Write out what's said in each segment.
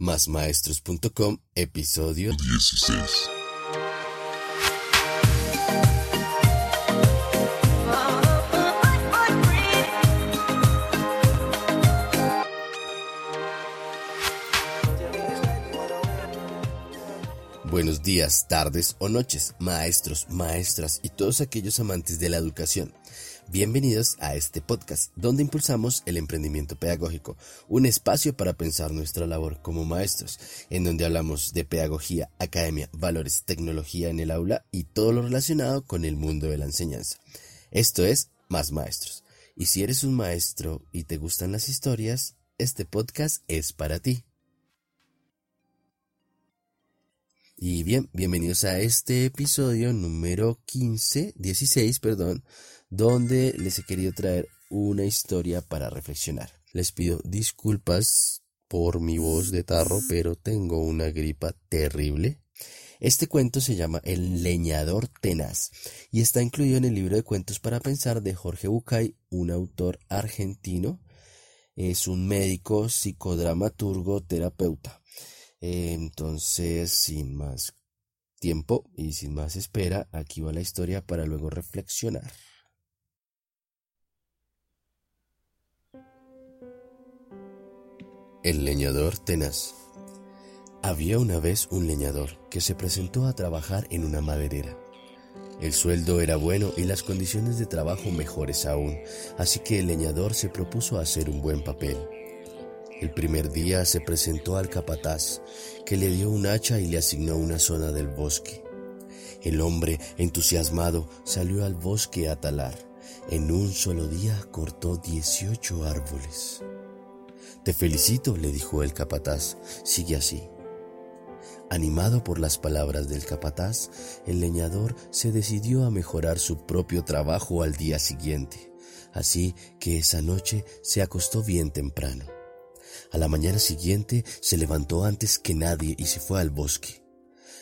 Másmaestros.com, episodio 16. Buenos días, tardes o noches, maestros, maestras y todos aquellos amantes de la educación. Bienvenidos a este podcast donde impulsamos el emprendimiento pedagógico, un espacio para pensar nuestra labor como maestros, en donde hablamos de pedagogía, academia, valores, tecnología en el aula y todo lo relacionado con el mundo de la enseñanza. Esto es Más Maestros. Y si eres un maestro y te gustan las historias, este podcast es para ti. Y bien, bienvenidos a este episodio número 15, 16, perdón, donde les he querido traer una historia para reflexionar. Les pido disculpas por mi voz de tarro, pero tengo una gripa terrible. Este cuento se llama El leñador tenaz y está incluido en el libro de cuentos para pensar de Jorge Bucay, un autor argentino. Es un médico, psicodramaturgo, terapeuta. Entonces, sin más tiempo y sin más espera, aquí va la historia para luego reflexionar. El leñador tenaz. Había una vez un leñador que se presentó a trabajar en una maderera. El sueldo era bueno y las condiciones de trabajo mejores aún, así que el leñador se propuso hacer un buen papel. El primer día se presentó al capataz, que le dio un hacha y le asignó una zona del bosque. El hombre, entusiasmado, salió al bosque a talar. En un solo día cortó 18 árboles. Te felicito, le dijo el capataz, sigue así. Animado por las palabras del capataz, el leñador se decidió a mejorar su propio trabajo al día siguiente, así que esa noche se acostó bien temprano. A la mañana siguiente se levantó antes que nadie y se fue al bosque.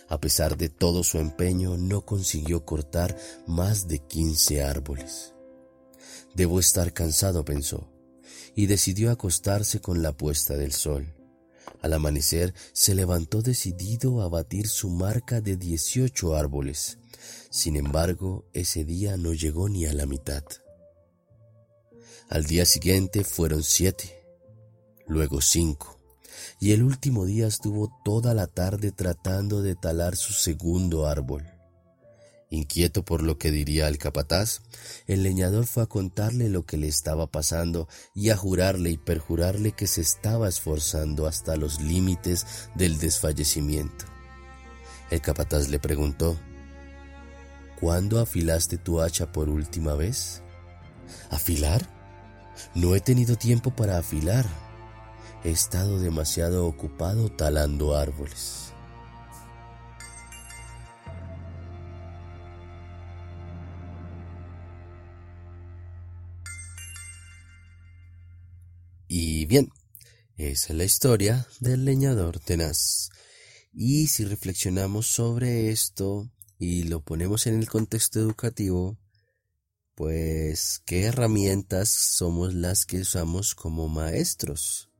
A pesar de todo su empeño, no consiguió cortar más de quince árboles. Debo estar cansado, pensó y decidió acostarse con la puesta del sol. Al amanecer se levantó decidido a batir su marca de 18 árboles. Sin embargo, ese día no llegó ni a la mitad. Al día siguiente fueron siete, luego cinco, y el último día estuvo toda la tarde tratando de talar su segundo árbol. Inquieto por lo que diría el capataz, el leñador fue a contarle lo que le estaba pasando y a jurarle y perjurarle que se estaba esforzando hasta los límites del desfallecimiento. El capataz le preguntó, ¿Cuándo afilaste tu hacha por última vez? ¿Afilar? No he tenido tiempo para afilar. He estado demasiado ocupado talando árboles. Bien, esa es la historia del leñador tenaz. Y si reflexionamos sobre esto y lo ponemos en el contexto educativo, pues, ¿qué herramientas somos las que usamos como maestros?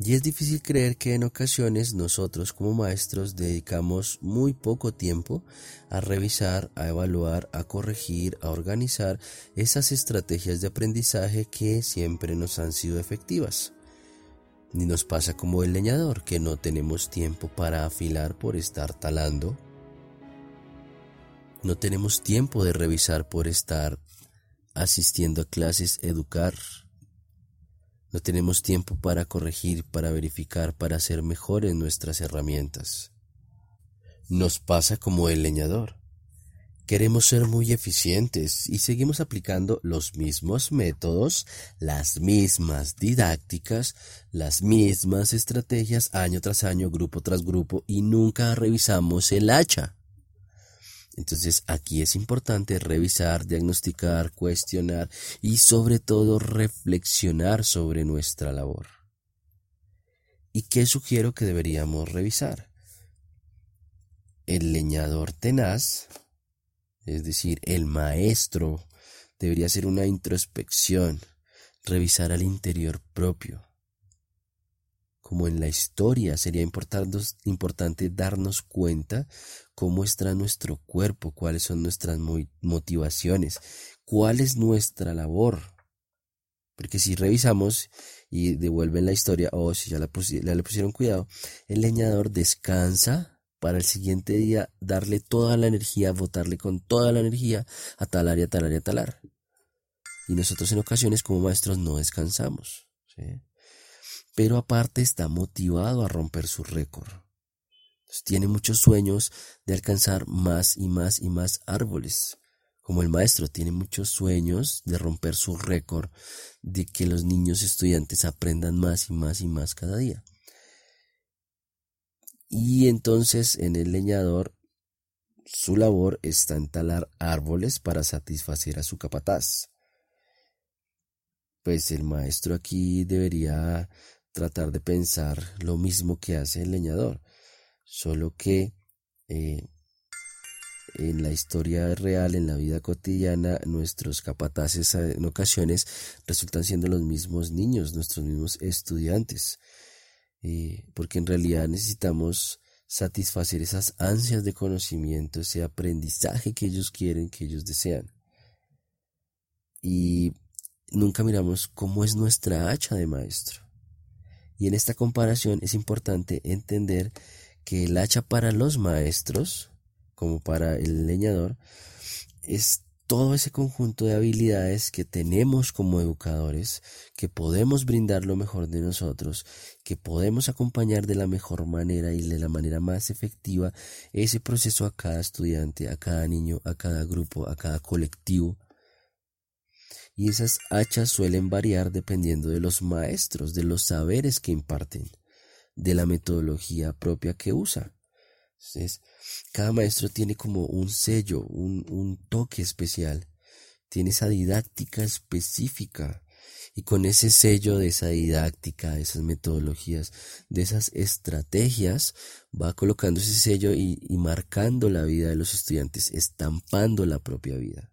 Y es difícil creer que en ocasiones nosotros como maestros dedicamos muy poco tiempo a revisar, a evaluar, a corregir, a organizar esas estrategias de aprendizaje que siempre nos han sido efectivas. Ni nos pasa como el leñador, que no tenemos tiempo para afilar por estar talando. No tenemos tiempo de revisar por estar asistiendo a clases, educar, no tenemos tiempo para corregir, para verificar, para hacer mejores nuestras herramientas. Nos pasa como el leñador. Queremos ser muy eficientes y seguimos aplicando los mismos métodos, las mismas didácticas, las mismas estrategias año tras año, grupo tras grupo y nunca revisamos el hacha. Entonces aquí es importante revisar, diagnosticar, cuestionar y sobre todo reflexionar sobre nuestra labor. ¿Y qué sugiero que deberíamos revisar? El leñador tenaz, es decir, el maestro, debería hacer una introspección, revisar al interior propio, como en la historia, sería importante darnos cuenta cómo está nuestro cuerpo, cuáles son nuestras motivaciones, cuál es nuestra labor. Porque si revisamos y devuelven la historia, o si ya, ya le pusieron cuidado, el leñador descansa para el siguiente día darle toda la energía, votarle con toda la energía a tal área, tal área, talar. Y nosotros en ocasiones como maestros no descansamos. Pero aparte está motivado a romper su récord. Tiene muchos sueños de alcanzar más y más y más árboles. Como el maestro tiene muchos sueños de romper su récord, de que los niños estudiantes aprendan más y más y más cada día. Y entonces en el leñador su labor está en talar árboles para satisfacer a su capataz. Pues el maestro aquí debería tratar de pensar lo mismo que hace el leñador, solo que eh, en la historia real, en la vida cotidiana, nuestros capataces en ocasiones resultan siendo los mismos niños, nuestros mismos estudiantes porque en realidad necesitamos satisfacer esas ansias de conocimiento, ese aprendizaje que ellos quieren, que ellos desean. Y nunca miramos cómo es nuestra hacha de maestro. Y en esta comparación es importante entender que el hacha para los maestros, como para el leñador, es todo ese conjunto de habilidades que tenemos como educadores, que podemos brindar lo mejor de nosotros, que podemos acompañar de la mejor manera y de la manera más efectiva ese proceso a cada estudiante, a cada niño, a cada grupo, a cada colectivo. Y esas hachas suelen variar dependiendo de los maestros, de los saberes que imparten, de la metodología propia que usa. Entonces, cada maestro tiene como un sello, un, un toque especial, tiene esa didáctica específica. Y con ese sello de esa didáctica, de esas metodologías, de esas estrategias, va colocando ese sello y, y, marcando la vida de los estudiantes, estampando la propia vida.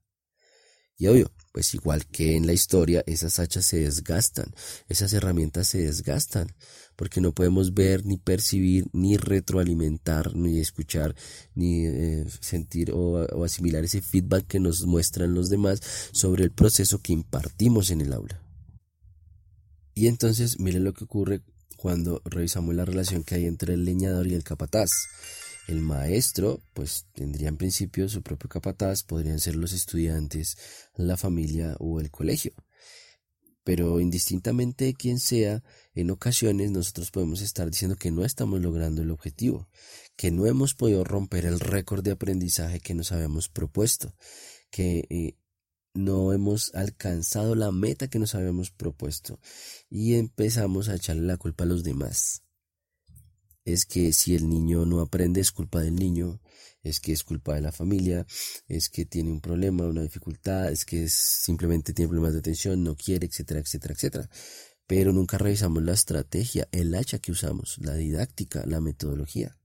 Y obvio, pues igual que en la historia, esas hachas se desgastan, esas herramientas se desgastan porque no podemos ver, ni percibir, ni retroalimentar, ni escuchar, ni eh, sentir o, asimilar ese feedback que nos muestran los demás sobre el proceso que impartimos en el aula. Y entonces, miren lo que ocurre cuando revisamos la relación que hay entre el leñador y el capataz. El maestro, pues tendría en principio su propio capataz, podrían ser los estudiantes, la familia o el colegio. Pero indistintamente de quién sea, en ocasiones nosotros podemos estar diciendo que no estamos logrando el objetivo, que no hemos podido romper el récord de aprendizaje que nos habíamos propuesto, que eh, no hemos alcanzado la meta que nos habíamos propuesto y empezamos a echarle la culpa a los demás. Es que si el niño no aprende es culpa del niño, es que es culpa de la familia, es que tiene un problema, una dificultad, es que simplemente tiene problemas de atención, no quiere, etcétera, etcétera, etcétera. Pero nunca revisamos la estrategia, el hacha que usamos, la didáctica, la metodología.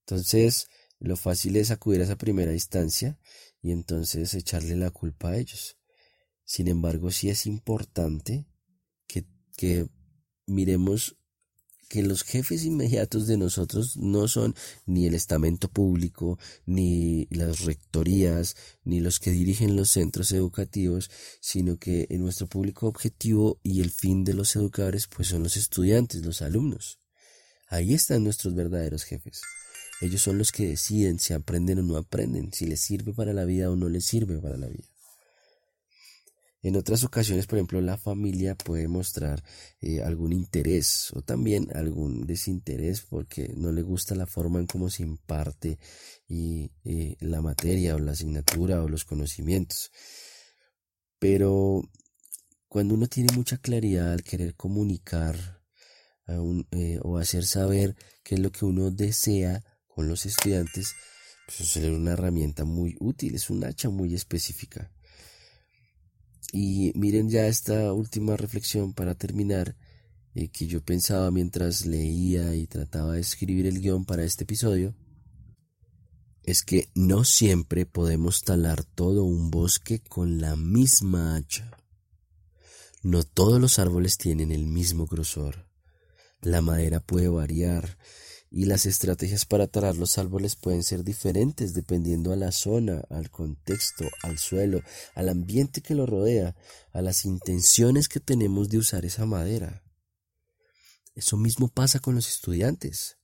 Entonces, lo fácil es acudir a esa primera instancia y entonces echarle la culpa a ellos. Sin embargo, sí es importante que, que miremos que los jefes inmediatos de nosotros no son ni el estamento público, ni las rectorías, ni los que dirigen los centros educativos, sino que nuestro público objetivo y el fin de los educadores pues son los estudiantes, los alumnos. Ahí están nuestros verdaderos jefes. Ellos son los que deciden si aprenden o no aprenden, si les sirve para la vida o no les sirve para la vida. En otras ocasiones, por ejemplo, la familia puede mostrar eh, algún interés o también algún desinterés porque no le gusta la forma en cómo se imparte y, eh, la materia o la asignatura o los conocimientos. Pero cuando uno tiene mucha claridad al querer comunicar eh, o hacer saber qué es lo que uno desea con los estudiantes, pues es una herramienta muy útil, es un hacha muy específica. Y miren ya esta última reflexión para terminar, eh, que yo pensaba mientras leía y trataba de escribir el guion para este episodio, es que no siempre podemos talar todo un bosque con la misma hacha. No todos los árboles tienen el mismo grosor. La madera puede variar y las estrategias para talar los árboles pueden ser diferentes dependiendo a la zona, al contexto, al suelo, al ambiente que lo rodea, a las intenciones que tenemos de usar esa madera. Eso mismo pasa con los estudiantes.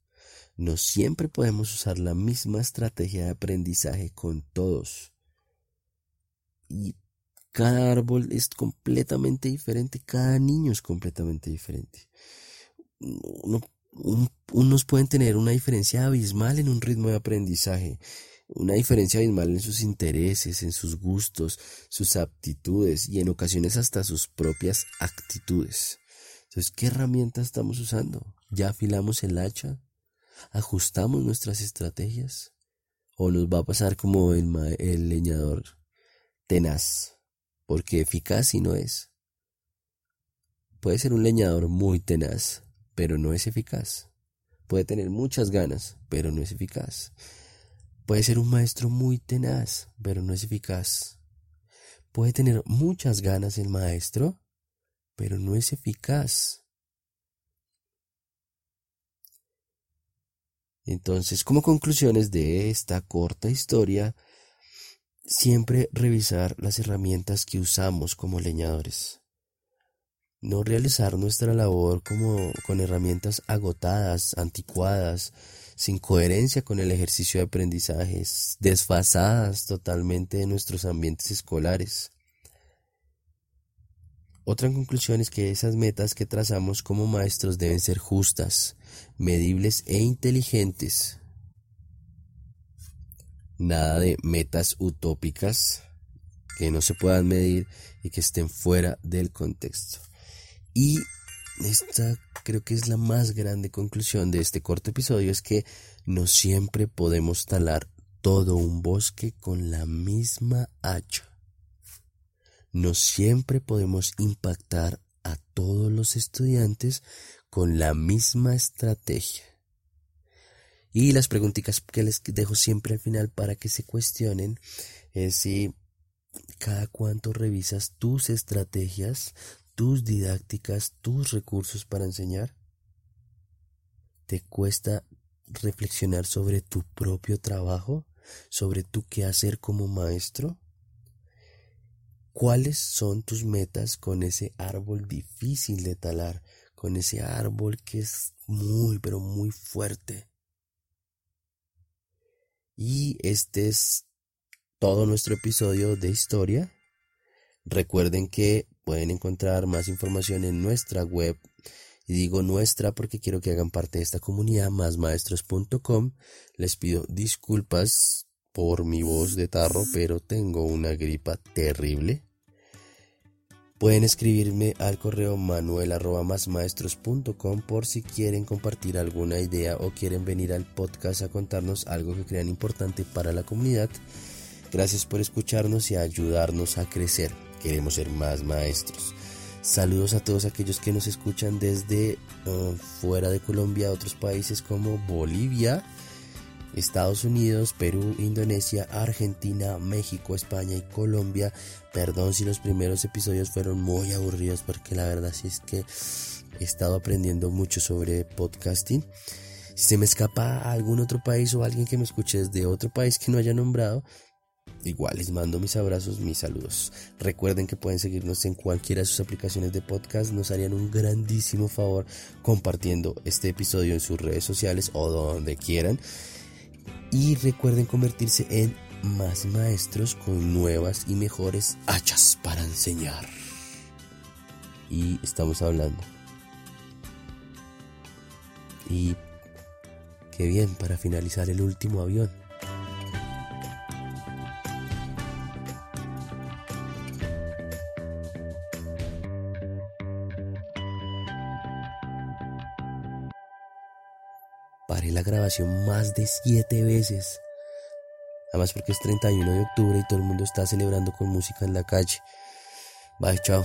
No siempre podemos usar la misma estrategia de aprendizaje con todos. Y cada árbol es completamente diferente, cada niño es completamente diferente. Unos pueden tener una diferencia abismal en un ritmo de aprendizaje, una diferencia abismal en sus intereses, en sus gustos, sus aptitudes y en ocasiones hasta sus propias actitudes. Entonces, ¿qué herramientas estamos usando? ¿Ya afilamos el hacha? ¿Ajustamos nuestras estrategias? ¿O nos va a pasar como el, el leñador tenaz? porque eficaz y no es. Puede ser un leñador muy tenaz, pero no es eficaz. Puede tener muchas ganas, pero no es eficaz. Puede ser un maestro muy tenaz, pero no es eficaz. Puede tener muchas ganas el maestro, pero no es eficaz. Entonces, como conclusiones de esta corta historia, Siempre revisar las herramientas que usamos como leñadores. No realizar nuestra labor como con herramientas agotadas, anticuadas, sin coherencia con el ejercicio de aprendizajes, desfasadas totalmente de nuestros ambientes escolares. Otra conclusión es que esas metas que trazamos como maestros deben ser justas, medibles e inteligentes, nada de metas utópicas que no se puedan medir y que estén fuera del contexto. Y esta creo que es la más grande conclusión de este corto episodio, es que no siempre podemos talar todo un bosque con la misma hacha. No siempre podemos impactar a todos los estudiantes con la misma estrategia. Y las preguntitas que les dejo siempre al final para que se cuestionen es si cada cuánto revisas tus estrategias, tus didácticas, tus recursos para enseñar. ¿Te cuesta reflexionar sobre tu propio trabajo, sobre tu qué hacer como maestro? ¿Cuáles son tus metas con ese árbol difícil de talar, con ese árbol que es muy, pero muy fuerte? Y este es todo nuestro episodio de historia. Recuerden que pueden encontrar más información en nuestra web. Y digo nuestra porque quiero que hagan parte de esta comunidad, másmaestros.com. Les pido disculpas por mi voz de tarro, pero tengo una gripa terrible. Pueden escribirme al correo manuel por si quieren compartir alguna idea o quieren venir al podcast a contarnos algo que crean importante para la comunidad. Gracias por escucharnos y ayudarnos a crecer. Queremos ser más maestros. Saludos a todos aquellos que nos escuchan desde uh, fuera de Colombia, otros países como Bolivia, Estados Unidos, Perú, Indonesia, Argentina, México, España y Colombia. Perdón si los primeros episodios fueron muy aburridos porque la verdad sí es que he estado aprendiendo mucho sobre podcasting. Si se me escapa algún otro país o alguien que me escuche desde otro país que no haya nombrado, Igual les mando mis abrazos, mis saludos. Recuerden que pueden seguirnos en cualquiera de sus aplicaciones de podcast. Nos harían un grandísimo favor compartiendo este episodio en sus redes sociales o donde quieran y recuerden convertirse en más maestros con nuevas y mejores hachas para enseñar. Y estamos hablando. Y qué bien para finalizar el último avión. Paré la grabación más de siete veces. Además porque es 31 de octubre y todo el mundo está celebrando con música en la calle. Bye, chao.